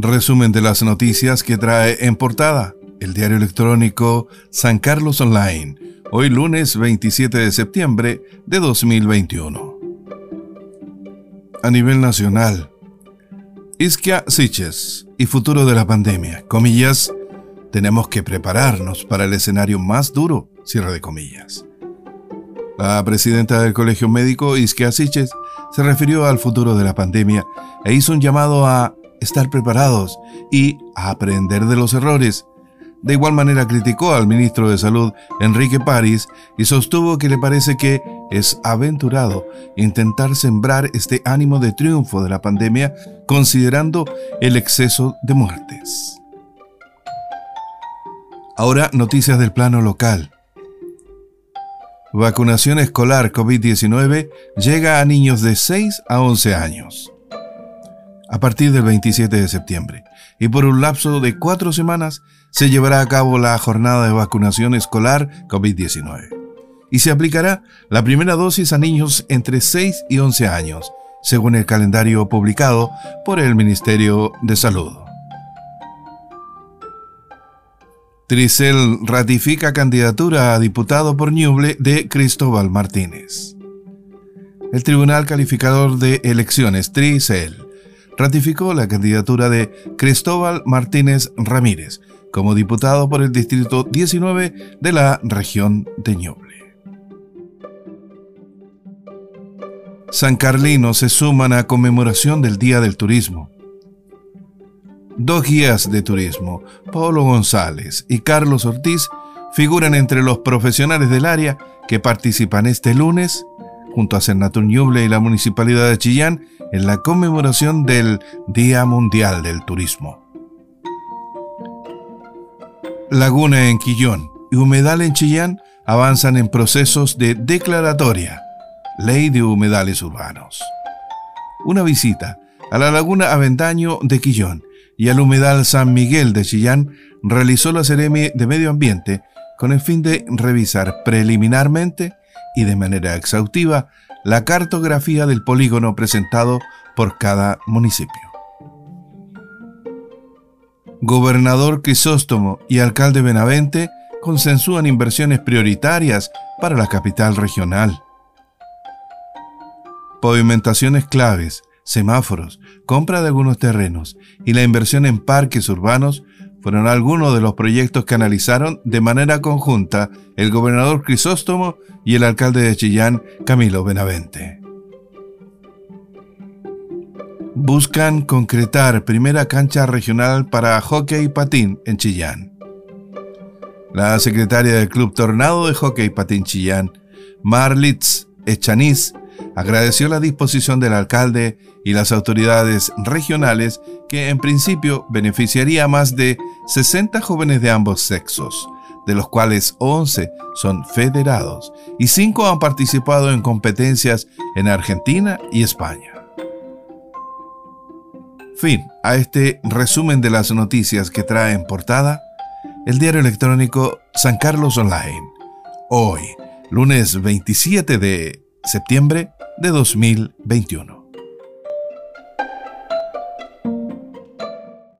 Resumen de las noticias que trae en portada el diario electrónico San Carlos Online, hoy lunes 27 de septiembre de 2021. A nivel nacional, Isquia Siches y futuro de la pandemia, comillas, tenemos que prepararnos para el escenario más duro, cierre de comillas. La presidenta del Colegio Médico, Isquia Siches, se refirió al futuro de la pandemia e hizo un llamado a estar preparados y aprender de los errores. De igual manera criticó al ministro de Salud, Enrique París, y sostuvo que le parece que es aventurado intentar sembrar este ánimo de triunfo de la pandemia considerando el exceso de muertes. Ahora noticias del plano local. Vacunación escolar COVID-19 llega a niños de 6 a 11 años a partir del 27 de septiembre y por un lapso de cuatro semanas se llevará a cabo la jornada de vacunación escolar COVID-19 y se aplicará la primera dosis a niños entre 6 y 11 años, según el calendario publicado por el Ministerio de Salud. Tricel ratifica candidatura a diputado por Ñuble de Cristóbal Martínez. El Tribunal Calificador de Elecciones, Tricel, ratificó la candidatura de Cristóbal Martínez Ramírez como diputado por el Distrito 19 de la región de Ñuble. San Carlino se suman a conmemoración del Día del Turismo. Dos guías de turismo, Pablo González y Carlos Ortiz, figuran entre los profesionales del área que participan este lunes, junto a Senatur Ñuble y la Municipalidad de Chillán, en la conmemoración del Día Mundial del Turismo. Laguna en Quillón y Humedal en Chillán avanzan en procesos de declaratoria, Ley de Humedales Urbanos. Una visita a la Laguna Aventaño de Quillón y al Humedal San Miguel de Chillán realizó la Seremi de Medio Ambiente con el fin de revisar preliminarmente y de manera exhaustiva la cartografía del polígono presentado por cada municipio. Gobernador Crisóstomo y alcalde Benavente consensúan inversiones prioritarias para la capital regional. Pavimentaciones claves, semáforos, compra de algunos terrenos y la inversión en parques urbanos fueron algunos de los proyectos que analizaron de manera conjunta el gobernador Crisóstomo y el alcalde de Chillán, Camilo Benavente. Buscan concretar primera cancha regional para hockey y patín en Chillán. La secretaria del Club Tornado de Hockey Patín Chillán, Marlitz Echaniz, agradeció la disposición del alcalde y las autoridades regionales que en principio beneficiaría a más de 60 jóvenes de ambos sexos, de los cuales 11 son federados y 5 han participado en competencias en Argentina y España. Fin a este resumen de las noticias que trae en portada el diario electrónico San Carlos Online. Hoy, lunes 27 de septiembre de 2021.